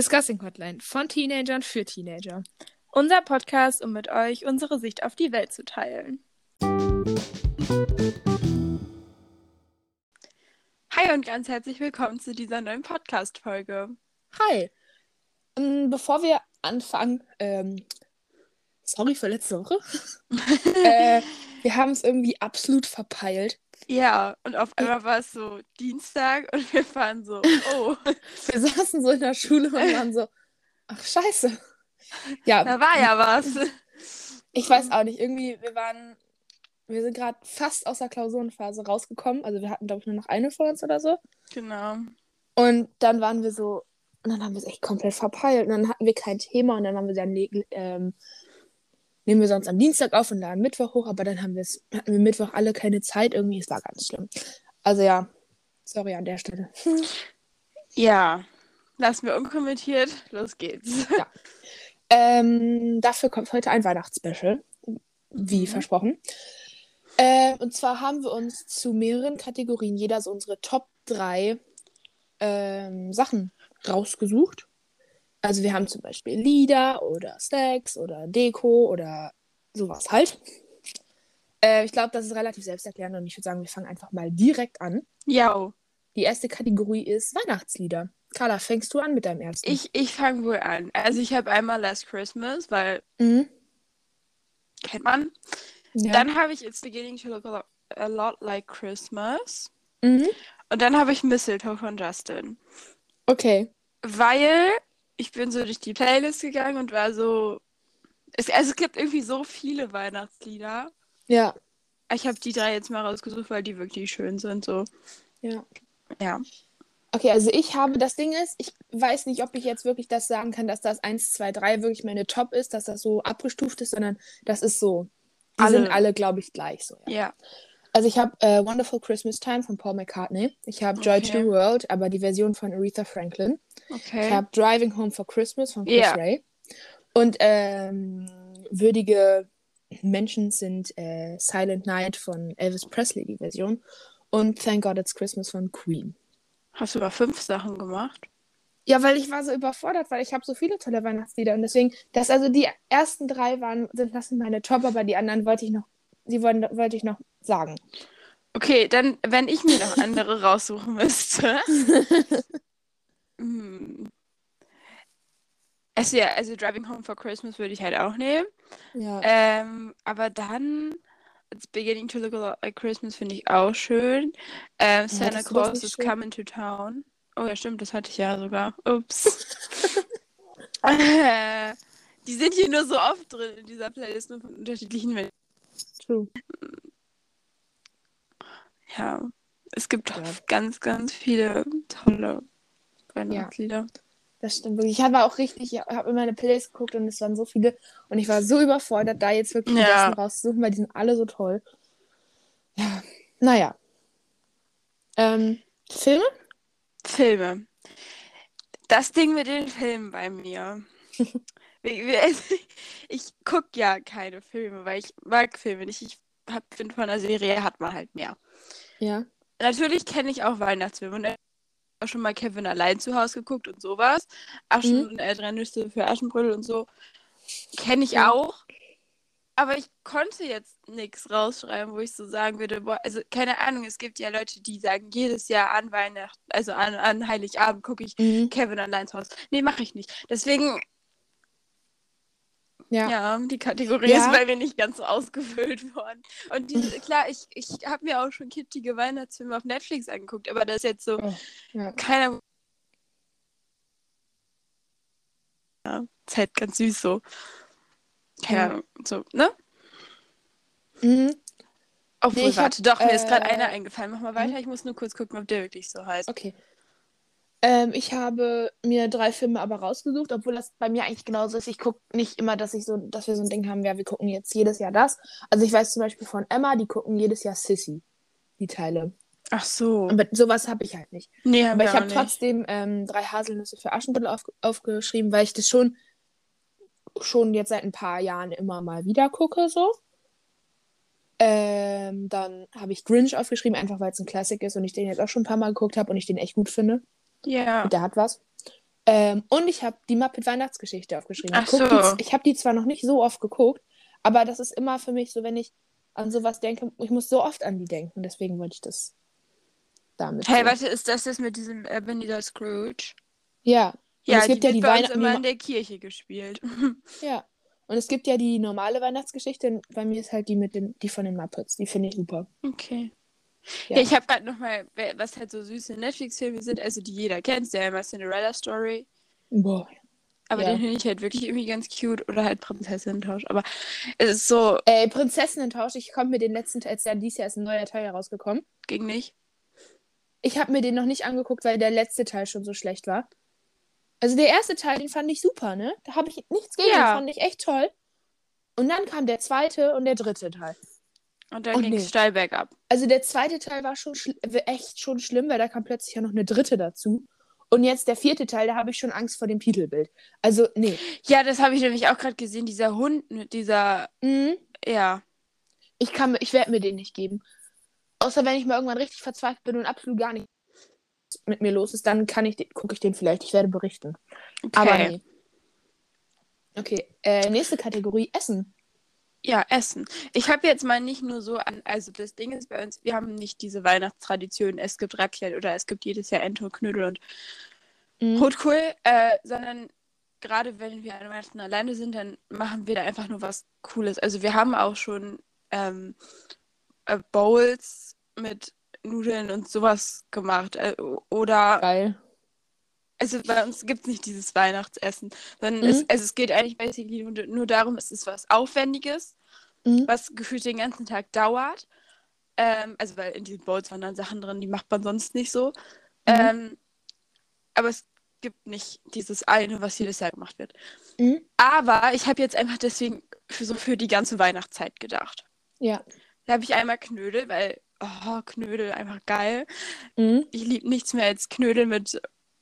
Discussing Hotline von Teenagern für Teenager. Unser Podcast, um mit euch unsere Sicht auf die Welt zu teilen. Hi und ganz herzlich willkommen zu dieser neuen Podcast-Folge. Hi. Ähm, bevor wir anfangen, ähm, sorry für letzte Woche. äh, wir haben es irgendwie absolut verpeilt. Ja, und auf einmal war es so Dienstag und wir waren so, oh. Wir saßen so in der Schule und waren so, ach scheiße. Ja. Da war ja was. Ich weiß auch nicht, irgendwie, wir waren, wir sind gerade fast aus der Klausurenphase rausgekommen. Also wir hatten, glaube ich, nur noch eine vor uns oder so. Genau. Und dann waren wir so, und dann haben wir es echt komplett verpeilt. Und dann hatten wir kein Thema und dann haben wir dann ähm, nehmen wir sonst am Dienstag auf und laden Mittwoch hoch, aber dann haben wir es, hatten wir Mittwoch alle keine Zeit irgendwie. Es war ganz schlimm. Also ja, sorry an der Stelle. Ja, lassen wir unkommentiert. Los geht's. Ja. Ähm, dafür kommt heute ein Weihnachtsspecial, wie mhm. versprochen. Äh, und zwar haben wir uns zu mehreren Kategorien jeder so unsere Top 3 ähm, Sachen rausgesucht. Also wir haben zum Beispiel Lieder oder Stacks oder Deko oder sowas halt. Äh, ich glaube, das ist relativ selbsterklärend und ich würde sagen, wir fangen einfach mal direkt an. Ja. Die erste Kategorie ist Weihnachtslieder. Carla, fängst du an mit deinem ersten? Ich, ich fange wohl an. Also ich habe einmal Last Christmas, weil mhm. kennt man. Ja. Dann habe ich It's Beginning to Look a Lot Like Christmas. Mhm. Und dann habe ich Mistletoe von Justin. Okay. Weil ich bin so durch die Playlist gegangen und war so. Es, also es gibt irgendwie so viele Weihnachtslieder. Ja. Ich habe die drei jetzt mal rausgesucht, weil die wirklich schön sind. So. Ja. Ja. Okay, also ich habe, das Ding ist, ich weiß nicht, ob ich jetzt wirklich das sagen kann, dass das 1, 2, 3 wirklich meine Top ist, dass das so abgestuft ist, sondern das ist so. Die alle. sind alle, glaube ich, gleich so. Ja. ja. Also ich habe äh, Wonderful Christmas Time von Paul McCartney. Ich habe Joy okay. to the World, aber die Version von Aretha Franklin. Okay. Ich habe Driving Home for Christmas von Chris yeah. Ray. Und ähm, würdige Menschen sind äh, Silent Night von Elvis Presley, die Version. Und Thank God It's Christmas von Queen. Hast du über fünf Sachen gemacht? Ja, weil ich war so überfordert, weil ich habe so viele tolle Weihnachtslieder und deswegen, das also die ersten drei waren, sind das sind meine Top, aber die anderen wollte ich noch, die wollen, wollte ich noch sagen. Okay, dann, wenn ich mir noch andere raussuchen müsste. hm. Also ja, also Driving Home for Christmas würde ich halt auch nehmen. Ja. Ähm, aber dann It's Beginning to Look a Lot Like Christmas finde ich auch schön. Ähm, Santa ja, Claus is schön? Coming to Town. Oh ja, stimmt, das hatte ich ja sogar. Ups. äh, die sind hier nur so oft drin in dieser Playlist, nur von unterschiedlichen Menschen. True. Ja, es gibt ja. ganz, ganz viele tolle Weihnachtslieder. Ja, das stimmt wirklich. Ich habe auch richtig, ich habe in meine Playlist geguckt und es waren so viele und ich war so überfordert, da jetzt wirklich die ja. besten rauszusuchen, weil die sind alle so toll. Ja, naja. Ähm, Filme? Filme. Das Ding mit den Filmen bei mir. ich gucke ja keine Filme, weil ich mag Filme nicht. Ich finde, von einer Serie hat man halt mehr. Ja. Natürlich kenne ich auch Weihnachtsfilme und auch schon mal Kevin allein zu Hause geguckt und sowas. Aschen mhm. und äh, drei Nüsse für Aschenbrödel und so. Kenne ich ja. auch. Aber ich konnte jetzt nichts rausschreiben, wo ich so sagen würde, boah, also keine Ahnung, es gibt ja Leute, die sagen, jedes Jahr an Weihnachten, also an, an Heiligabend gucke ich mhm. Kevin allein zu Hause. Nee, mache ich nicht. Deswegen ja. ja, die Kategorie ja. ist bei mir nicht ganz so ausgefüllt worden. Und diese, klar, ich, ich habe mir auch schon kitschige Weihnachtsfilme auf Netflix angeguckt, aber das ist jetzt so oh, ja. keiner. Ja, ist halt ganz süß so. Keine Ahnung, so, ne? Mhm. Obwohl, nee, warte, hab, doch, mir äh, ist gerade einer eingefallen. Mach mal weiter, mhm. ich muss nur kurz gucken, ob der wirklich so heißt. Okay. Ähm, ich habe mir drei Filme aber rausgesucht, obwohl das bei mir eigentlich genauso ist. Ich gucke nicht immer, dass ich so, dass wir so ein Ding haben, ja, wir gucken jetzt jedes Jahr das. Also ich weiß zum Beispiel von Emma, die gucken jedes Jahr Sissy, die Teile. Ach so. Aber sowas habe ich halt nicht. Nee, aber ich habe trotzdem ähm, drei Haselnüsse für Aschenbrödel auf, aufgeschrieben, weil ich das schon, schon jetzt seit ein paar Jahren immer mal wieder gucke, so. Ähm, dann habe ich Grinch aufgeschrieben, einfach weil es ein Klassik ist und ich den jetzt auch schon ein paar Mal geguckt habe und ich den echt gut finde. Ja. Und der hat was. Ähm, und ich habe die Muppet Weihnachtsgeschichte aufgeschrieben. Ach ich so. Die, ich habe die zwar noch nicht so oft geguckt, aber das ist immer für mich so, wenn ich an sowas denke, ich muss so oft an die denken. Deswegen wollte ich das damit. Hey, warte, ist das das mit diesem Ebenezer Scrooge? Ja. Und Ja, es gibt die ja die Weihnachten. immer in der Kirche gespielt. Ja. Und es gibt ja die normale Weihnachtsgeschichte. Bei mir ist halt die mit den, die von den Muppets. Die finde ich super. Okay. Ja. Ja, ich habe gerade nochmal, was halt so süße Netflix-Filme sind, also die jeder kennt, der immer Cinderella Story. Boah. Aber Ja. den finde ich halt wirklich irgendwie ganz cute. Oder halt Prinzessinnen-Tausch. Aber es ist so, Ey, Prinzessinnen-Tausch. Ich komme mir den letzten Teil, ja dieses Jahr ist ein neuer Teil herausgekommen. ging nicht. Ich habe mir den noch nicht angeguckt, weil der letzte Teil schon so schlecht war. Also der erste Teil, den fand ich super, ne? Da habe ich nichts gegen, Ja. den fand ich echt toll. Und dann kam der zweite und der dritte Teil. Und dann Oh, ging es nee. steil bergab. Also der zweite Teil war schon echt schon schlimm, weil da kam plötzlich ja noch eine dritte dazu. Und jetzt der vierte Teil, da habe ich schon Angst vor dem Titelbild. Also, nee. Ja, das habe ich nämlich auch gerade gesehen. Dieser Hund mit dieser, Mhm. ja. Ich kann ich werde mir den nicht geben. Außer wenn ich mal irgendwann richtig verzweifelt bin und absolut gar nichts mit mir los ist, dann kann ich gucke ich den vielleicht. Ich werde berichten. Okay. Aber nee. Okay, äh, nächste Kategorie Essen. Ja, Essen. Ich habe jetzt mal nicht nur so an, also das Ding ist bei uns, wir haben nicht diese Weihnachtstradition, es gibt Raclette oder es gibt jedes Jahr Ente und Knödel und Mhm. Rotkohl, äh, sondern gerade wenn wir an Weihnachten alleine sind, dann machen wir da einfach nur was Cooles. Also wir haben auch schon ähm, äh, Bowls mit Nudeln und sowas gemacht. Äh, oder, Geil. Also bei uns gibt es nicht dieses Weihnachtsessen, sondern Mhm. es, also es geht eigentlich basically nur, nur darum, es ist was Aufwendiges, Mhm. was gefühlt den ganzen Tag dauert. Ähm, also weil in diesen Bowls waren dann Sachen drin, die macht man sonst nicht so. Mhm. Ähm, aber es gibt nicht dieses eine, was jedes Jahr gemacht wird. Mhm. Aber ich habe jetzt einfach deswegen für, so für die ganze Weihnachtszeit gedacht. Ja. Da habe ich einmal Knödel, weil, oh, Knödel einfach geil. Mhm. Ich liebe nichts mehr als Knödel mit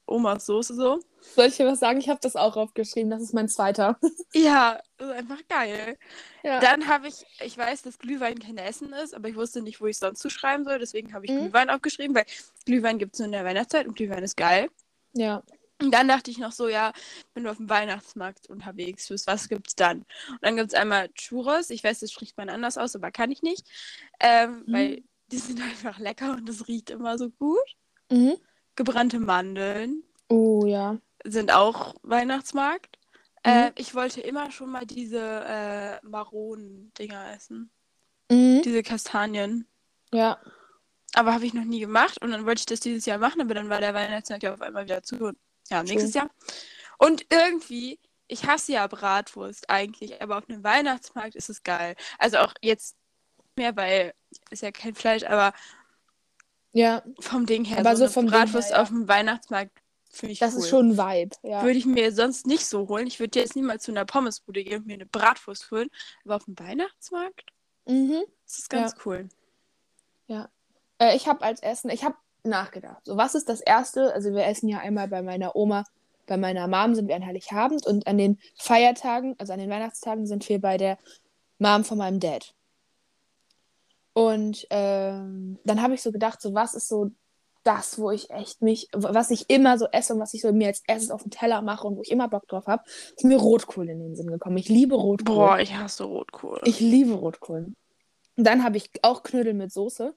Omas Soße so. Soll ich dir was sagen? Ich habe das auch aufgeschrieben. Das ist mein zweiter. Ja, das ist einfach geil. Ja. Dann habe ich, ich weiß, dass Glühwein kein Essen ist, aber ich wusste nicht, wo ich es sonst zuschreiben soll. Deswegen habe ich Mhm. Glühwein aufgeschrieben, weil Glühwein gibt es nur in der Weihnachtszeit und Glühwein ist geil. ja. Und dann dachte ich noch so, ja, wenn du auf dem Weihnachtsmarkt unterwegs bist, was gibt's dann? Und dann gibt es einmal Churros. Ich weiß, das spricht man anders aus, aber kann ich nicht. Ähm, Mhm. Weil die sind einfach lecker und das riecht immer so gut. Mhm. Gebrannte Mandeln Oh, ja. sind auch Weihnachtsmarkt. Mhm. Äh, ich wollte immer schon mal diese äh, Maronen-Dinger essen. Mhm. Diese Kastanien. Ja. Aber habe ich noch nie gemacht und dann wollte ich das dieses Jahr machen, aber dann war der Weihnachtsmarkt ja auf einmal wieder zu. Und ja, nächstes Jahr. Und irgendwie, ich hasse ja Bratwurst eigentlich, aber auf einem Weihnachtsmarkt ist es geil. Also auch jetzt mehr, weil ist ja kein Fleisch, aber Ja. vom Ding her, Aber so eine vom her, Bratwurst ja. auf dem Weihnachtsmarkt finde ich Das cool. ist schon ein Vibe. Ja. Würde ich mir sonst nicht so holen. Ich würde jetzt niemals zu einer Pommesbude gehen und mir eine Bratwurst holen, aber auf dem Weihnachtsmarkt Mhm. ist es ganz cool. Äh, ich habe als Essen, ich habe nachgedacht. So, was ist das Erste? Also, wir essen ja einmal bei meiner Oma, bei meiner Mom sind wir an Heiligabend und an den Feiertagen, also an den Weihnachtstagen, sind wir bei der Mom von meinem Dad. Und ähm, dann habe ich so gedacht, so, was ist so das, wo ich echt mich, was ich immer so esse und was ich so mir als erstes auf den Teller mache und wo ich immer Bock drauf habe, ist mir Rotkohl in den Sinn gekommen. Ich liebe Rotkohl. Boah, ich hasse Rotkohl. Ich liebe Rotkohl. Und dann habe ich auch Knödel mit Soße.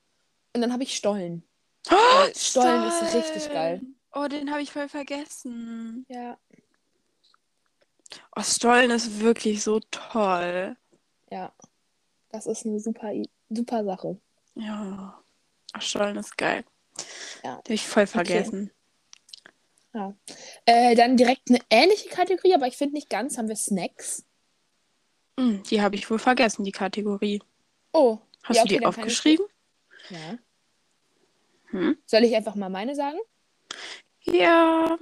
Und dann habe ich Stollen. Weil Stollen ist richtig geil. Oh, den habe ich voll vergessen. Ja. Oh, Stollen ist wirklich so toll. Ja. Das ist eine super, I- super Sache. Ja. Stollen ist geil. Ja. Habe ich voll vergessen. Äh, dann direkt eine ähnliche Kategorie, aber ich finde nicht ganz, haben wir Snacks. Hm, die habe ich wohl vergessen, die Kategorie. Oh. Hast ja, du die ich- aufgeschrieben? Ja. Hm? Soll ich einfach mal meine sagen? Ja.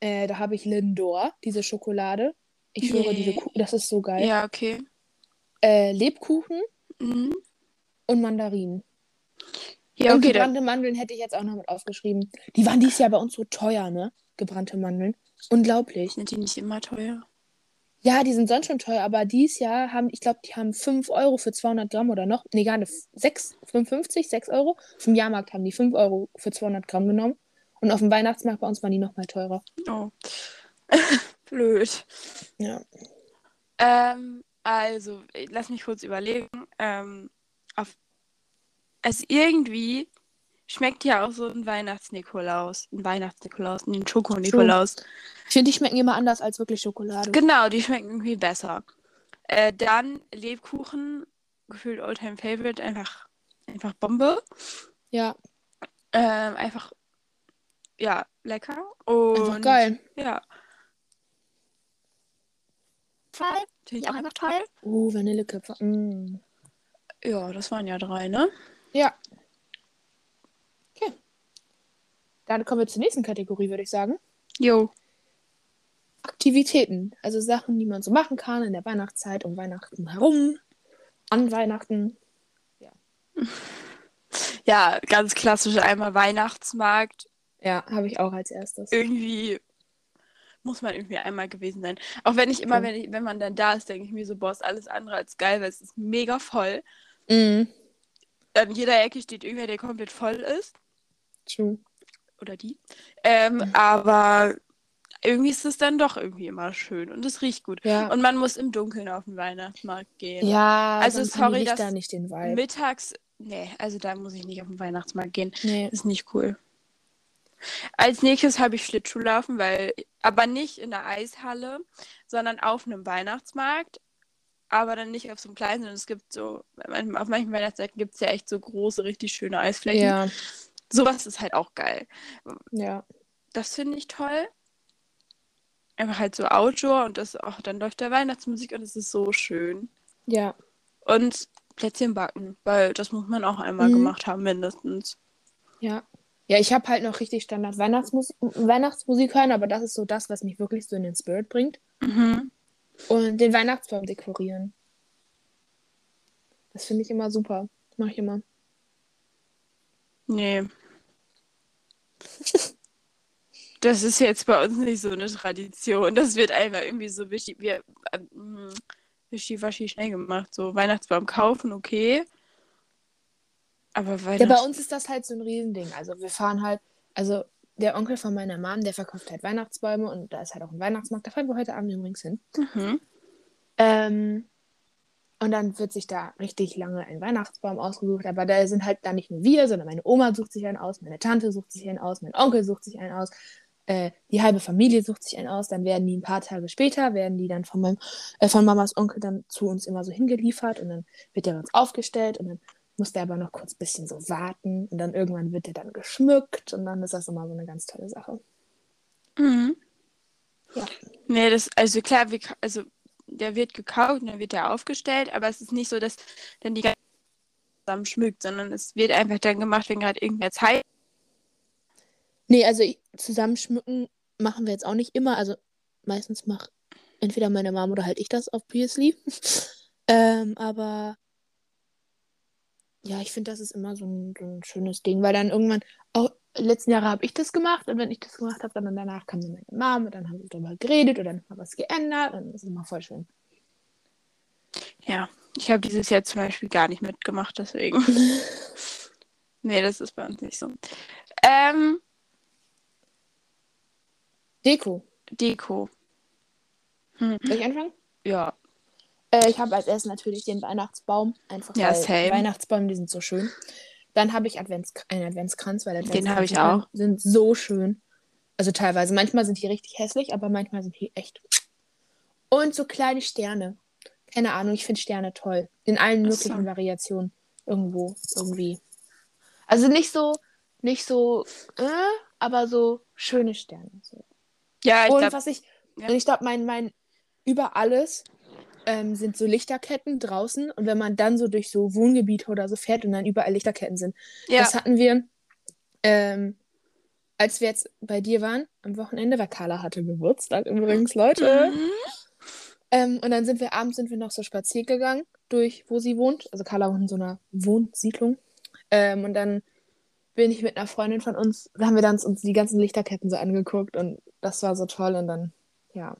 Äh, da habe ich Lindor, diese Schokolade. Ich Nee. diese Kuh, das ist so geil. Ja, okay. Äh, Lebkuchen Mhm. und Mandarinen. Ja, und okay. Dann, gebrannte Mandeln hätte ich jetzt auch noch mit aufgeschrieben. Die waren dieses Jahr bei uns so teuer, ne? Gebrannte Mandeln. Unglaublich. sind die nicht immer teuer? Ja, die sind sonst schon teuer, aber dieses Jahr haben, ich glaube, die haben 5 Euro für 200 Gramm oder noch. Nee, gar nicht. 6, 55, 6 Euro. Vom Jahrmarkt haben die 5 Euro für 200 Gramm genommen. Und auf dem Weihnachtsmarkt bei uns waren die noch mal teurer. Oh. Blöd. Ja. Ähm, also, lass mich kurz überlegen. Ähm, auf, also irgendwie schmeckt ja auch so ein Weihnachtsnikolaus. Ein Weihnachtsnikolaus, ein Schokonikolaus. Ich finde, die schmecken immer anders als wirklich Schokolade. Genau, die schmecken irgendwie besser. Äh, dann Lebkuchen, gefühlt Oldtime Favorite, einfach, einfach Bombe. Ja, Ähm, einfach, ja, lecker. Und einfach geil. Ja. Toll. Finde ich auch einfach toll. Oh, Vanilleköpfe. Mm. Ja, das waren ja drei, ne? Ja. Okay. Dann kommen wir zur nächsten Kategorie, würde ich sagen. Jo. Aktivitäten. Also Sachen, die man so machen kann in der Weihnachtszeit, um Weihnachten herum, an Weihnachten. Ja, ganz klassisch einmal Weihnachtsmarkt. Ja, habe ich auch als erstes. Irgendwie muss man irgendwie einmal gewesen sein. Auch wenn ich immer, wenn ich, wenn man dann da ist, denke ich mir so, boah, ist alles andere als geil, weil es ist mega voll. Mm. An jeder Ecke steht irgendwer, der komplett voll ist. True. Oder die. Ähm, Mhm. aber irgendwie ist es dann doch irgendwie immer schön und es riecht gut. Ja. Und man muss im Dunkeln auf den Weihnachtsmarkt gehen. ja, Also, sorry, dass nicht den Vibe. Mittags, nee, also da muss ich nicht auf den Weihnachtsmarkt gehen. Nee. Ist nicht cool. Als nächstes habe ich Schlittschuhlaufen, weil, aber nicht in der Eishalle, sondern auf einem Weihnachtsmarkt. Aber dann nicht auf so einem kleinen, sondern es gibt so, auf manchen Weihnachtsmärkten gibt es ja echt so große, richtig schöne Eisflächen. Ja, Sowas ist halt auch geil. ja. Das finde ich toll. Einfach halt so Outdoor und das auch, dann läuft der Weihnachtsmusik und es ist so schön. Ja. Und Plätzchen backen, weil das muss man auch einmal Mhm. gemacht haben, mindestens. Ja. Ja, ich habe halt noch richtig Standard Weihnachtsmusik, Weihnachtsmusik hören, aber das ist so das, was mich wirklich so in den Spirit bringt. Mhm. Und den Weihnachtsbaum dekorieren. Das finde ich immer super. Das mache ich immer. Nee. Das ist jetzt bei uns nicht so eine Tradition. Das wird einfach irgendwie so ähm, wischiwaschi schnell gemacht. So Weihnachtsbaum kaufen, okay. Aber Ja, Weihnachts... bei uns ist das halt so ein Riesending. Also wir fahren halt, also der Onkel von meiner Mom, der verkauft halt Weihnachtsbäume und da ist halt auch ein Weihnachtsmarkt. Da fahren wir heute Abend übrigens hin. Mhm. Ähm, und dann wird sich da richtig lange ein Weihnachtsbaum ausgesucht. Aber da sind halt dann nicht nur wir, sondern meine Oma sucht sich einen aus, meine Tante sucht sich einen aus, mein Onkel sucht sich einen aus, äh, die halbe Familie sucht sich einen aus. Dann werden die ein paar Tage später, werden die dann von meinem, äh, von Mamas Onkel dann zu uns immer so hingeliefert und dann wird der bei uns aufgestellt und dann muss der aber noch kurz ein bisschen so warten und dann irgendwann wird der dann geschmückt und dann ist das immer so eine ganz tolle Sache. Mhm. Ja. Nee, das, also klar, ka- also der wird gekauft und dann wird der aufgestellt, aber es ist nicht so, dass dann die ganze zusammen schmückt, sondern es wird einfach dann gemacht, wenn gerade irgendwer Zeit Nee, also zusammenschmücken machen wir jetzt auch nicht immer. Also meistens macht entweder meine Mom oder halt ich das, obviously. ähm, aber ja, ich finde, das ist immer so ein, so ein schönes Ding, weil dann irgendwann, auch letzten Jahre habe ich das gemacht und wenn ich das gemacht habe, dann danach kam dann meine Mom und dann haben wir darüber geredet oder nochmal was geändert und das ist immer voll schön. Ja, ich habe dieses Jahr zum Beispiel gar nicht mitgemacht, deswegen. nee, das ist bei uns nicht so. Ähm, Deko. Deko. Hm. Soll ich anfangen? Ja. Äh, ich habe als erstes natürlich den Weihnachtsbaum. Einfach Ja, weil. Weihnachtsbäume, die sind so schön. Dann habe ich Advents einen Adventskranz, weil Den habe ich auch. sind so schön. Also teilweise. Manchmal sind die richtig hässlich, aber manchmal sind die echt. Und so kleine Sterne. Keine Ahnung, ich finde Sterne toll. In allen möglichen. Variationen. Irgendwo, irgendwie. Also nicht so, nicht so, äh, aber so schöne Sterne. So. Ja, ich Und glaube, was ich, ja. und ich glaube, mein, mein, über alles ähm, sind so Lichterketten draußen. Und wenn man dann so durch so Wohngebiete oder so fährt und dann überall Lichterketten sind. ja. Das hatten wir, ähm, als wir jetzt bei dir waren, am Wochenende, weil Carla hatte Geburtstag übrigens, Leute. Mhm. Ähm, und dann sind wir abends sind wir noch so spazieren gegangen, durch wo sie wohnt. Also Carla wohnt in so einer Wohnsiedlung. Ähm, und dann bin ich mit einer Freundin von uns, da haben wir dann uns die ganzen Lichterketten so angeguckt und das war so toll. Und dann, ja.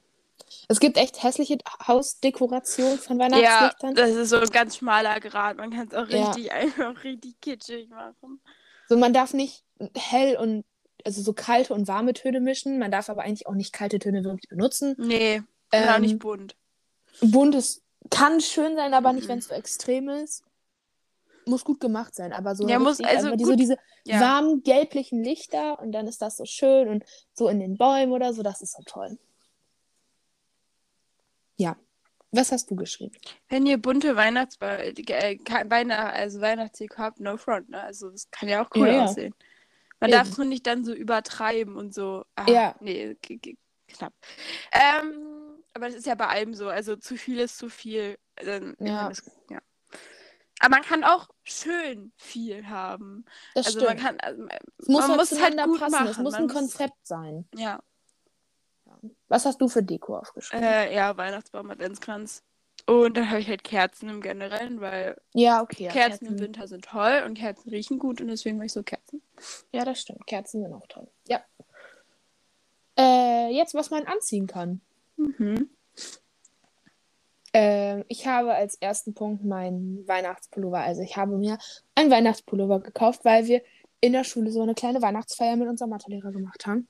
Es gibt echt hässliche Hausdekorationen von Ja, Weihnachtslichtern. das ist so ein ganz schmaler Grad. Man kann es auch Ja. richtig einfach richtig kitschig machen. So, man darf nicht hell und also so kalte und warme Töne mischen. Man darf aber eigentlich auch nicht kalte Töne wirklich benutzen. Nee, ähm, auch nicht bunt. Bunt ist, kann schön sein, aber nicht, Mhm. wenn es so extrem ist. Muss gut gemacht sein, aber so Ja, muss- also gut- so diese Ja. warmen gelblichen Lichter und dann ist das so schön und so in den Bäumen oder so, das ist so toll. Ja. Was hast du geschrieben? Wenn ihr bunte Weihnachts äh, Weihnacht also Weihnachtsdeko habt, no front, ne? Also das kann ja auch cool Ja, aussehen. Man Eben. darf es nur nicht dann so übertreiben und so. Ah, Ja. Nee, knapp. Ähm, aber das ist ja bei allem so. Also zu viel ist zu viel. Dann, Ja. das, ja. Aber man kann auch schön viel haben. Das Also stimmt. man kann, also, es muss man halt muss es halt gut passen. machen. Es muss Man ein muss- Konzept sein. ja. Was hast du für Deko aufgeschrieben? Äh, ja, Weihnachtsbaum, Adventskranz. Und dann habe ich halt Kerzen im Generellen, weil ja, okay. Ja, Kerzen im Winter sind toll und Kerzen riechen gut und deswegen mache ich so Kerzen. Ja, das stimmt. Kerzen sind auch toll. Ja. Äh, jetzt, was man anziehen kann. Mhm. Ähm, ich habe als ersten Punkt meinen Weihnachtspullover. Also ich habe mir einen Weihnachtspullover gekauft, weil wir in der Schule so eine kleine Weihnachtsfeier mit unserem Mathelehrer gemacht haben.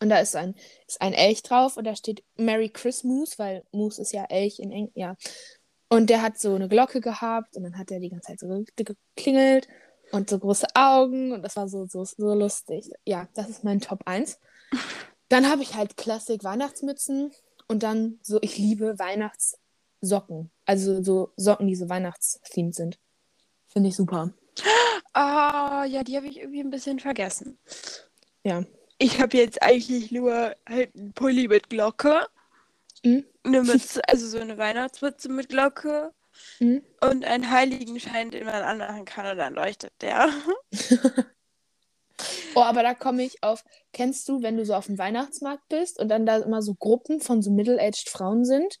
Und da ist ein, ist ein Elch drauf und da steht Merry Christmas, weil Moose ist ja Elch in Eng, ja. Und der hat so eine Glocke gehabt und dann hat er die ganze Zeit so ge- geklingelt und so große Augen und das war so, so, so lustig. Ja, das ist mein Top 1. Dann habe ich halt Klassik Weihnachtsmützen und dann so, ich liebe Weihnachtssocken. Also so Socken, die so Weihnachtsthemed sind. Finde ich super. Ah, ja, die habe ich irgendwie ein bisschen vergessen. Ja. Ich habe jetzt eigentlich nur halt einen Pulli mit Glocke, Mhm. eine Mütze, also so eine Weihnachtsmütze mit Glocke Mhm. und einen Heiligenschein, den man anmachen kann und dann leuchtet der. Oh, aber da komme ich auf. Kennst du, wenn du so auf dem Weihnachtsmarkt bist und dann da immer so Gruppen von so middle-aged Frauen sind,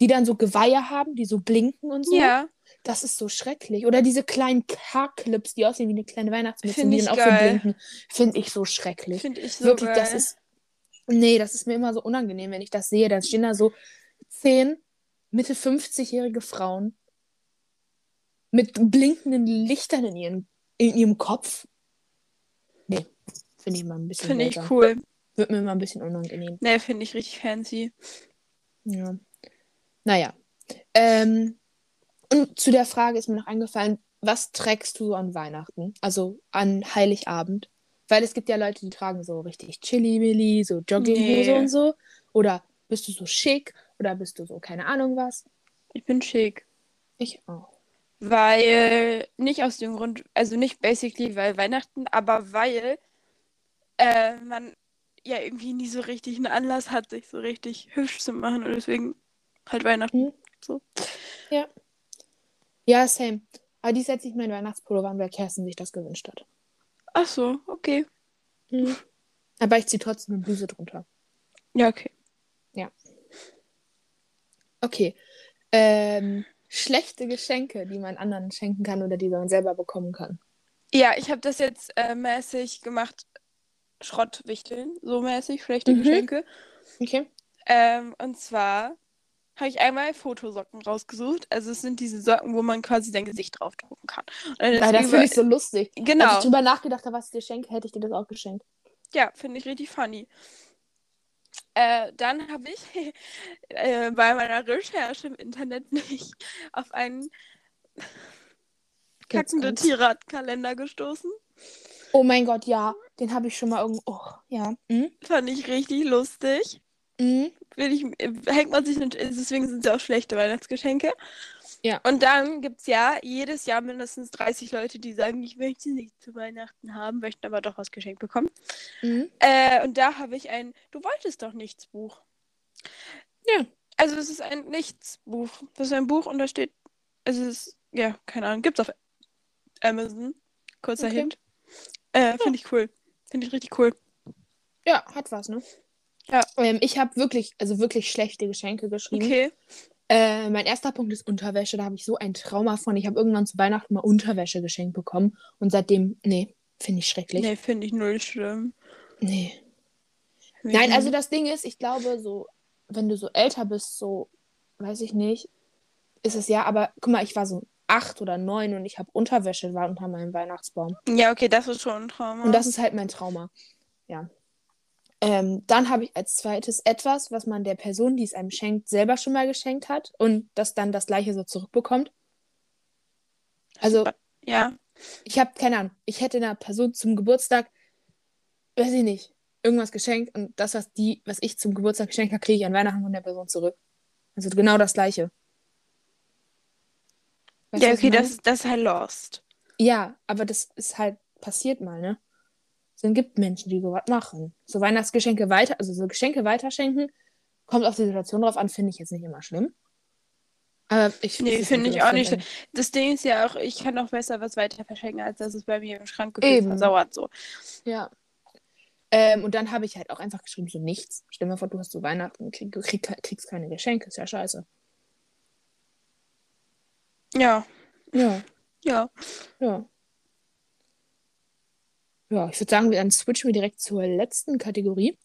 die dann so Geweihe haben, die so blinken und so? Ja, Das ist so schrecklich. Oder diese kleinen Haarclips, die aussehen wie eine kleine Weihnachtsmütze, Find die dann auch so blinken. Finde ich so schrecklich. finde ich so Wirklich, geil. das ist. Nee, das ist mir immer so unangenehm, wenn ich das sehe. Dann stehen da so zehn Mitte 50-jährige Frauen mit blinkenden Lichtern in, ihren, in ihrem Kopf. Nee, finde ich immer ein bisschen Finde ich cool. Wird mir immer ein bisschen unangenehm. Ne, finde ich richtig fancy. Ja. Naja. Ähm, und zu der Frage ist mir noch eingefallen, was trägst du an Weihnachten? Also an Heiligabend? Weil es gibt ja Leute, die tragen so richtig Chili-Milli, so Jogginghose Nee. und so. Oder bist du so schick? Oder bist du so keine Ahnung was? Ich bin schick. Ich auch. Weil, nicht aus dem Grund, also nicht basically, weil Weihnachten, aber weil äh, man ja irgendwie nie so richtig einen Anlass hat, sich so richtig hübsch zu machen und deswegen halt Weihnachten. Hm. So. Ja, same. Aber dies setze ich meinen Weihnachtspullover an, weil Kerstin sich das gewünscht hat. Ach so, okay. Mhm. Aber ich ziehe trotzdem eine Bluse drunter. Ja, okay. Okay. Ähm, schlechte Geschenke, die man anderen schenken kann oder die man selber bekommen kann. Ja, ich habe das jetzt äh, mäßig gemacht, Schrottwichteln, so mäßig, schlechte Mhm. Geschenke. Okay. Ähm, und zwar habe ich einmal Fotosocken rausgesucht. Also es sind diese Socken, wo man quasi sein Gesicht draufdrucken kann. Ja, das finde ich so lustig. Als Genau. ich drüber nachgedacht habe, was ich dir schenke, hätte ich dir das auch geschenkt. Ja, finde ich richtig funny. Äh, dann habe ich äh, bei meiner Recherche im Internet mich auf einen kackende kommt's. Tierradkalender gestoßen. Oh mein Gott, ja. Den habe ich schon mal irgendwo. Oh, ja. Mhm. Fand ich richtig lustig. Mhm. Ich, hängt man sich nicht, deswegen sind es auch schlechte Weihnachtsgeschenke. Ja. Und dann gibt es ja jedes Jahr mindestens 30 Leute, die sagen, ich möchte nichts zu Weihnachten haben, möchten aber doch was geschenkt bekommen. Mhm. Äh, und da habe ich ein Du wolltest doch nichts Buch. Ja. Also es ist ein Nichtsbuch. Das ist ein Buch und da steht, es ist, ja, keine Ahnung, gibt's auf Amazon. Kurzer Okay. Hint. Äh, finde ich cool. Finde ich richtig cool. Ja, hat was, ne? Ja. Ähm, ich habe wirklich, also wirklich schlechte Geschenke geschrieben. Okay. Äh, mein erster Punkt ist Unterwäsche. Da habe ich so ein Trauma von. Ich habe irgendwann zu Weihnachten mal Unterwäsche geschenkt bekommen. Und seitdem, nee, finde ich schrecklich. Nee, finde ich null schlimm. nee. Ich Nein, also das Ding ist, ich glaube, so, wenn du so älter bist, so, weiß ich nicht, ist es ja, aber guck mal, ich war so acht oder neun und ich habe Unterwäsche war unter meinem Weihnachtsbaum. Ja, okay, das ist schon ein Trauma. Und das ist halt mein Trauma. ja. Ähm, dann habe ich als zweites etwas, was man der Person, die es einem schenkt, selber schon mal geschenkt hat und das dann das gleiche so zurückbekommt. Also, Ja. ich habe keine Ahnung, ich hätte einer Person zum Geburtstag, weiß ich nicht, irgendwas geschenkt und das, was die, was ich zum Geburtstag geschenkt habe, kriege ich an Weihnachten von der Person zurück. Also genau das gleiche. Weißt Ja, okay, das, das ist halt lost. Ja, aber das ist halt passiert mal, ne? Es gibt Menschen, die sowas machen. So Weihnachtsgeschenke weiter, also so Geschenke weiterschenken, kommt auf die Situation drauf an, finde ich jetzt nicht immer schlimm. Aber ich Nee, finde ich auch nicht. wenn- Das Ding ist ja auch, ich kann auch besser was weiter verschenken, als dass es bei mir im Schrank Eben. versauert. So. Ja. Ähm, und dann habe ich halt auch einfach geschrieben, so nichts. Stell dir mal vor, du hast so Weihnachten, krieg, krieg, kriegst keine Geschenke, ist ja scheiße. Ja, Ja, ja. ja. Ja, ich würde sagen, dann switchen wir direkt zur letzten Kategorie.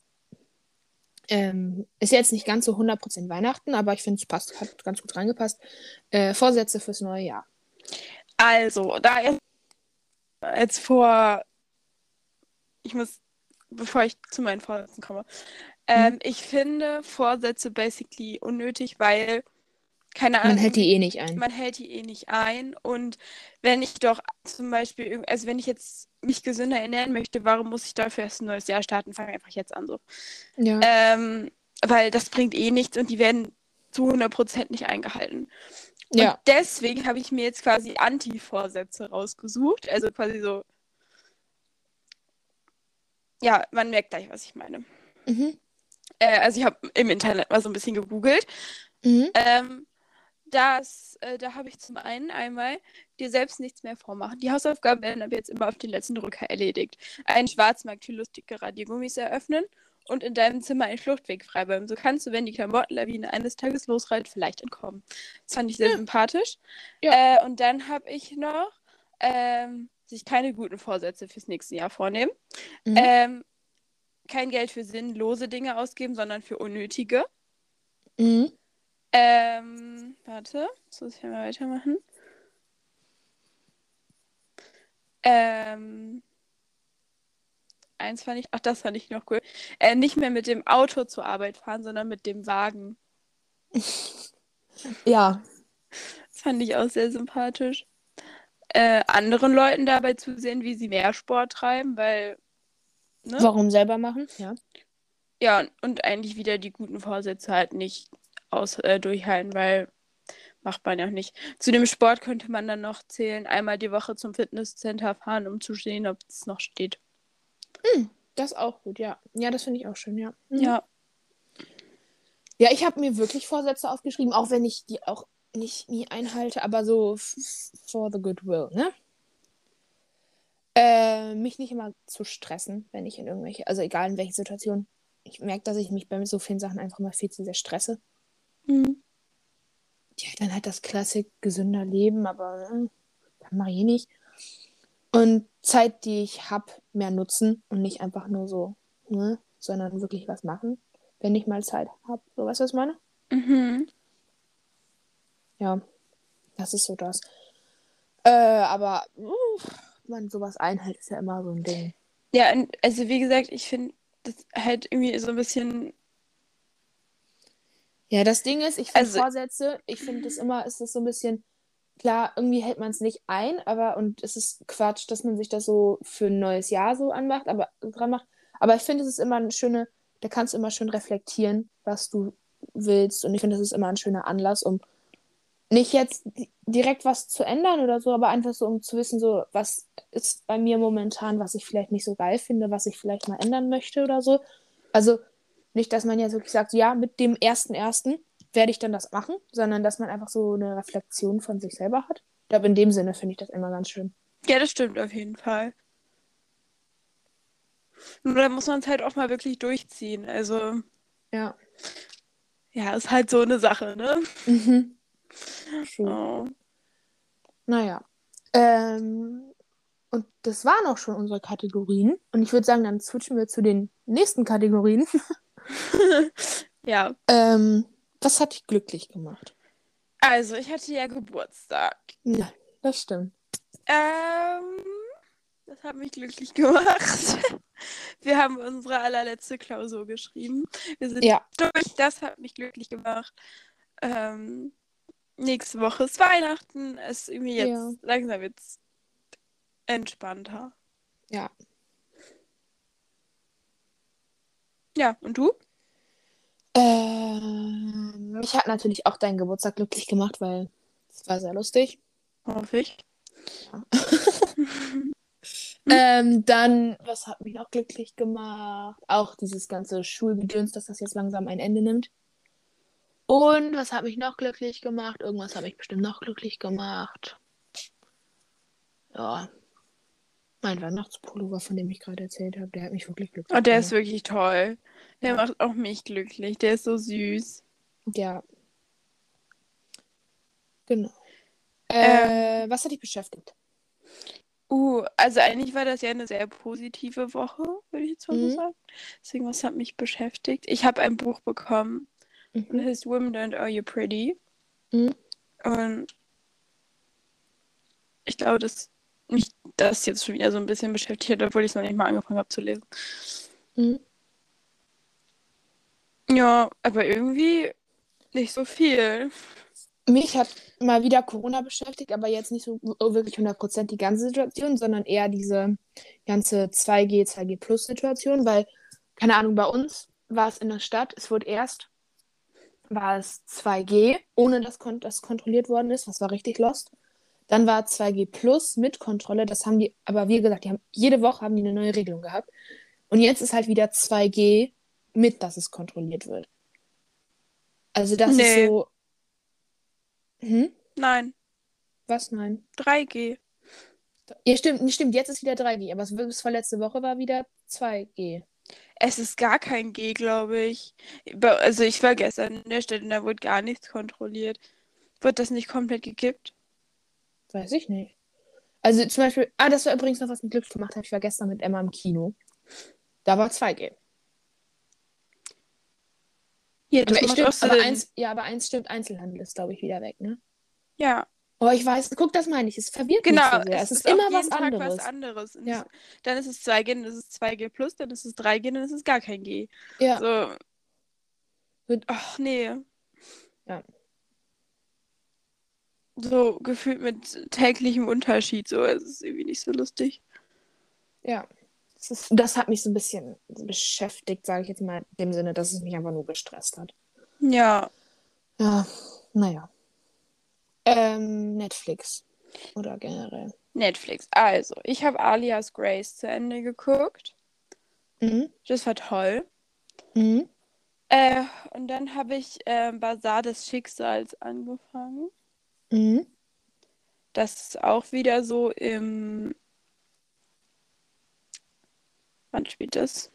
Ähm, ist jetzt nicht ganz so 100% Weihnachten, aber ich finde, es passt, hat ganz gut reingepasst. Äh, Vorsätze fürs neue Jahr. Also, da jetzt, vor, ich muss, bevor ich zu meinen Vorsätzen komme, ähm, ich finde Vorsätze basically unnötig, weil, keine Ahnung, Man hält die eh nicht ein. man hält die eh nicht ein. Und wenn ich doch zum Beispiel, also wenn ich jetzt mich gesünder ernähren möchte, warum muss ich dafür erst ein neues Jahr starten? Fange einfach jetzt an so. Ja. Ähm, weil das bringt eh nichts und die werden zu 100% nicht eingehalten. ja. Und deswegen habe ich mir jetzt quasi Anti-Vorsätze rausgesucht. Also quasi so. Ja, man merkt gleich, was ich meine. Mhm. Äh, also ich habe im Internet mal so ein bisschen gegoogelt. Mhm. Ähm, das, äh, da habe ich zum einen einmal dir selbst nichts mehr vormachen. Die Hausaufgaben werden ab jetzt immer auf den letzten Drücker erledigt. Einen Schwarzmarkt für lustige Radiergummis eröffnen und in deinem Zimmer einen Fluchtweg freiräumen. So kannst du, wenn die Klamottenlawine eines Tages losreitet, vielleicht entkommen. Das fand ich sehr Ja. sympathisch. Ja. Äh, und dann habe ich noch ähm, sich keine guten Vorsätze fürs nächste Jahr vornehmen. Mhm. Ähm, kein Geld für sinnlose Dinge ausgeben, sondern für unnötige. Mhm. Ähm, warte, jetzt muss ich mal weitermachen. Ähm, eins fand ich, ach, das fand ich noch cool. Äh, nicht mehr mit dem Auto zur Arbeit fahren, sondern mit dem Wagen. Ja. Das fand ich auch sehr sympathisch. Äh, anderen Leuten dabei zusehen, wie sie mehr Sport treiben, weil, ne? Warum selber machen? Ja. Ja, und, und eigentlich wieder die guten Vorsätze halt nicht aus, äh, durchhalten, weil macht man ja auch nicht. Zu dem Sport könnte man dann noch zählen, einmal die Woche zum Fitnesscenter fahren, um zu sehen, ob es noch steht. Das ist auch gut, ja. Ja, das finde ich auch schön, ja. Mhm. Ja. Ja, ich habe mir wirklich Vorsätze aufgeschrieben, auch wenn ich die auch nicht nie einhalte, aber so for the goodwill, ne? Äh, mich nicht immer zu stressen, wenn ich in irgendwelche, also egal in welchen Situationen. Ich merke, dass ich mich bei so vielen Sachen einfach mal viel zu sehr stresse. Mhm. Ja, dann halt das Klassik gesünder Leben, aber das mache ich eh nicht. Und Zeit, die ich habe, mehr nutzen und nicht einfach nur so, ne? Sondern wirklich was machen, wenn ich mal Zeit habe. So, weißt du, was ich meine? Mhm. Ja, das ist so das. Äh, aber man sowas einhält, ist ja immer so ein Ding. Ja, und also wie gesagt, ich finde das halt irgendwie so ein bisschen. Ja, das Ding ist, ich finde Also- Vorsätze, ich finde das immer, ist das so ein bisschen, klar, irgendwie hält man es nicht ein, aber und es ist Quatsch, dass man sich das so für ein neues Jahr so anmacht, aber dran macht. Aber ich finde, es ist immer eine schöne, da kannst du immer schön reflektieren, was du willst. Und ich finde, das ist immer ein schöner Anlass, um nicht jetzt di- direkt was zu ändern oder so, aber einfach so, um zu wissen, so, was ist bei mir momentan, was ich vielleicht nicht so geil finde, was ich vielleicht mal ändern möchte oder so. Also nicht, dass man jetzt wirklich sagt, ja, mit dem ersten ersten werde ich dann das machen, sondern dass man einfach so eine Reflexion von sich selber hat. Ich glaube, in dem Sinne finde ich das immer ganz schön. Ja, das stimmt auf jeden Fall. Nur da muss man es halt auch mal wirklich durchziehen. Also, Ja. ja, ist halt so eine Sache, ne? Mhm. True. Oh. Naja. Ähm, und das waren auch schon unsere Kategorien. Und ich würde sagen, dann switchen wir zu den nächsten Kategorien. Ja, ähm, was hat dich glücklich gemacht? also ich hatte ja Geburtstag. Ja, das stimmt. Ähm, das hat mich glücklich gemacht. Wir haben unsere allerletzte Klausur geschrieben. Wir sind Ja. durch. Das hat mich glücklich gemacht. Ähm, nächste Woche ist Weihnachten. Es ist irgendwie jetzt Ja. langsam jetzt entspannter. Ja. Ja, und du? Ähm, mich hat natürlich auch dein Geburtstag glücklich gemacht, weil es war sehr lustig. Hoffe ich. Ähm, dann, was hat mich noch glücklich gemacht? Auch dieses ganze Schulgedöns, dass das jetzt langsam ein Ende nimmt. Und was hat mich noch glücklich gemacht? Irgendwas hat mich bestimmt noch glücklich gemacht. Ja. Mein Weihnachtspullover, von dem ich gerade erzählt habe, der hat mich wirklich glücklich Oh, der ist gemacht. wirklich toll. Der Ja. macht auch mich glücklich. Der ist so süß. Ja. Genau. Äh, was hat dich beschäftigt? Uh, also eigentlich war das ja eine sehr positive Woche, würde ich jetzt mal Mhm. sagen. Deswegen, was hat mich beschäftigt? Ich habe ein Buch bekommen. Und das Mhm. heißt Women Don't Are You Pretty. Mhm. Und ich glaube, dass mich das jetzt schon wieder so ein bisschen beschäftigt hat, obwohl ich es noch nicht mal angefangen habe zu lesen. Mhm. Ja, aber irgendwie nicht so viel. Mich hat mal wieder Corona beschäftigt, aber jetzt nicht so wirklich 100% die ganze Situation, sondern eher diese ganze 2G, 2G Plus Situation, weil, keine Ahnung, bei uns war es in der Stadt, es wurde erst, war es 2G, ohne dass kon das kontrolliert worden ist, was war richtig lost. Dann war 2G Plus mit Kontrolle, das haben die, aber wie gesagt, die haben, jede Woche haben die eine neue Regelung gehabt. Und jetzt ist halt wieder 2G mit, dass es kontrolliert wird. Also das Nee. ist so. Hm? Nein, Was? Nein. 3G. Ja, stimmt, stimmt, jetzt ist wieder 3G, aber bis vorletzte Woche war wieder 2G. Es ist gar kein G, glaube ich. Also ich war gestern in der Stadt und da wurde gar nichts kontrolliert. Wird das nicht komplett gekippt? Weiß ich nicht. Also zum Beispiel, ah, das war übrigens noch, was mich glücklich gemacht hat. Ich war gestern mit Emma im Kino. Da war 2G. Ja, das Aber, macht stimmt, aber eins, ja, aber eins stimmt, Einzelhandel ist, glaube ich, wieder weg, ne? Ja, Oh, ich weiß, guck, das meine ich. Es verwirrt genau. mich so sehr. Es, ist auf immer was anderes. was anderes. Und Ja. es- Dann ist es 2G, dann ist es 2G plus, dann ist es 3G, dann ist es gar kein G. Ja. So. Ach nee. Ja. So gefühlt mit täglichem Unterschied. So, es ist irgendwie nicht so lustig. Ja. Das, ist, das hat mich so ein bisschen beschäftigt, sage ich jetzt mal, in dem Sinne, dass es mich einfach nur gestresst hat. Ja. Ja, naja. Ähm, Netflix. Oder generell. Netflix. Also, ich habe Alias Grace zu Ende geguckt. Mhm. Das war toll. Mhm. Äh, und dann habe ich äh, Bazar des Schicksals angefangen. Mhm. Das ist auch wieder so im. Wann spielt das?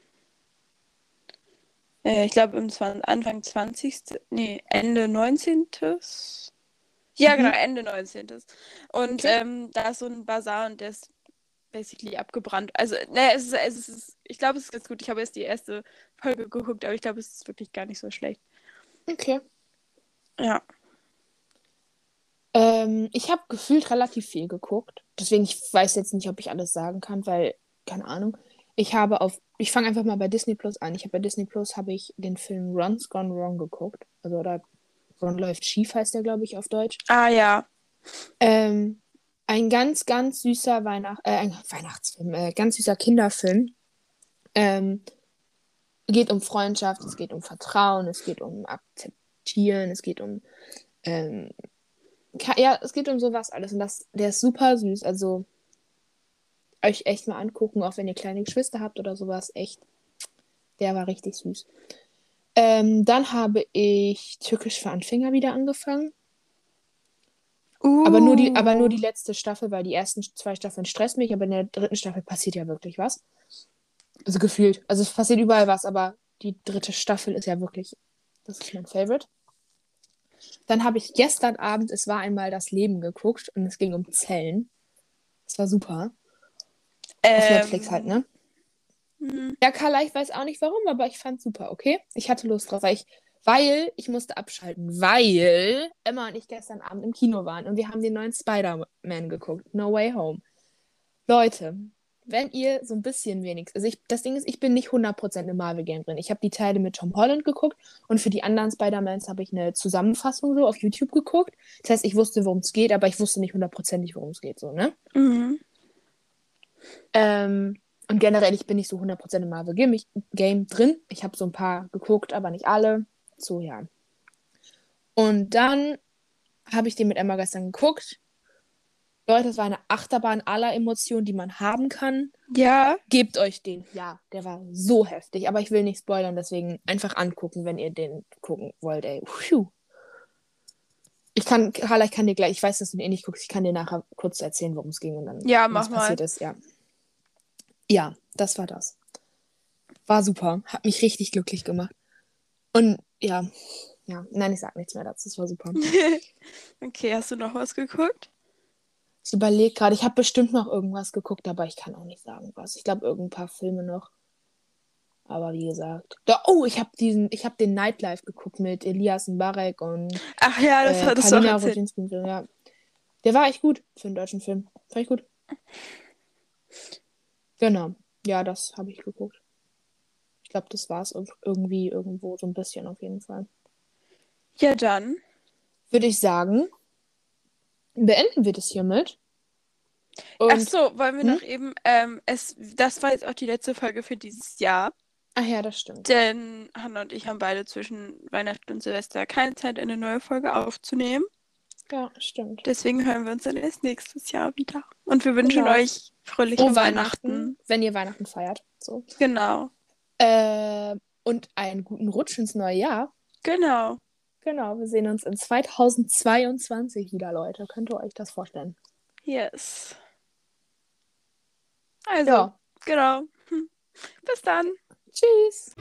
Äh, ich glaube im 20, Anfang 20. Nee, Ende 19. Ja, Mhm. genau, Ende 19. Und Okay. ähm, da ist so ein Bazar und der ist basically abgebrannt. Also, ne, es ist, es ist, ich glaube, es ist ganz gut. Ich habe erst die erste Folge geguckt, aber ich glaube, es ist wirklich gar nicht so schlecht. Okay. Ja. Ähm, ich habe gefühlt relativ viel geguckt. Deswegen, ich weiß jetzt nicht, ob ich alles sagen kann, weil, keine Ahnung. Ich habe auf, ich fange einfach mal bei Disney Plus an. Ich habe bei Disney Plus habe ich den Film Run's Gone Wrong geguckt. Also, oder Ron läuft schief heißt der, glaube ich, auf Deutsch. Ah ja. Ähm, ein ganz, ganz süßer Weihnacht, äh, ein Weihnachtsfilm, äh, ganz süßer Kinderfilm. Ähm, geht um Freundschaft, es geht um Vertrauen, es geht um Akzeptieren, es geht um, ähm, ja, es geht um sowas alles. Und das, der ist super süß. Also euch echt mal angucken, auch wenn ihr kleine Geschwister habt oder sowas. Echt, der war richtig süß. Ähm, dann habe ich Türkisch für Anfänger wieder angefangen. Aber nur, die, aber nur die letzte Staffel, weil die ersten zwei Staffeln stresst mich, aber in der dritten Staffel passiert ja wirklich was. Also gefühlt. Also es passiert überall was, aber die dritte Staffel ist ja wirklich, das ist mein Favorite. Dann habe ich gestern Abend, es war einmal das Leben geguckt und es ging um Zellen. Das war super. Auf Ähm, Netflix halt, ne? hm. Ja, Carla, ich weiß auch nicht warum, aber ich fand super, okay? Ich hatte Lust drauf, weil ich, weil ich musste abschalten, weil Emma und ich gestern Abend im Kino waren und wir haben den neuen Spider-Man geguckt, No Way Home. Leute, wenn ihr so ein bisschen wenig. Also ich, das Ding ist, ich bin nicht 100% im Marvel-Game drin. Ich habe die Teile mit Tom Holland geguckt und für die anderen Spider-Mans habe ich eine Zusammenfassung so auf YouTube geguckt. Das heißt, ich wusste, worum es geht, aber ich wusste nicht hundertprozentig, worum es geht, so, ne? Mhm. Ähm, und generell, ich bin nicht so 100% im Marvel-Game drin. Ich habe so ein paar geguckt, aber nicht alle. So, ja. Und dann habe ich den mit Emma gestern geguckt. Leute, das war eine Achterbahn aller Emotionen, die man haben kann. Ja. Gebt euch den. Ja, der war so heftig. Aber ich will nicht spoilern, deswegen einfach angucken, wenn ihr den gucken wollt, ey. Phew. Ich kann, Carla, ich kann dir gleich, ich weiß, dass du den eh nicht guckst, ich kann dir nachher kurz erzählen, worum es ging und dann Ja, was mach mal. passiert ist, ja. Ja, das war das. War super. Hat mich richtig glücklich gemacht. Und ja, ja, nein, ich sag nichts mehr dazu. Es war super. okay, hast du noch was geguckt? Ich überlege gerade, ich habe bestimmt noch irgendwas geguckt, aber ich kann auch nicht sagen, was. Ich glaube, irgendein paar Filme noch. Aber wie gesagt. Da, oh, ich habe diesen, ich habe den Nightlife geguckt mit Elias Mbarek und Ach ja, das äh, hattest du auch Palina erzählt. Rodzinski. Ja. Der war echt gut für einen deutschen Film. Fand ich gut. Genau. Ja, das habe ich geguckt. Ich glaube, das war es irgendwie irgendwo so ein bisschen auf jeden Fall. Ja, dann. Würde ich sagen, beenden wir das hiermit. Und, Ach so, wollen wir Hm? noch eben, ähm, es, das war jetzt auch die letzte Folge für dieses Jahr, ach ja, das stimmt. denn Hannah und ich haben beide zwischen Weihnachten und Silvester keine Zeit, eine neue Folge aufzunehmen. Ja, stimmt. Deswegen hören wir uns dann erst nächstes Jahr wieder. Und wir wünschen Genau. euch fröhliche Frohe Weihnachten. Weihnachten, wenn ihr Weihnachten feiert. So. Genau. Äh, und einen guten Rutsch ins neue Jahr. Genau. Genau, wir sehen uns in 2022 wieder, Leute. Könnt ihr euch das vorstellen? Yes. Also, Ja. genau. Bis dann. Tschüss.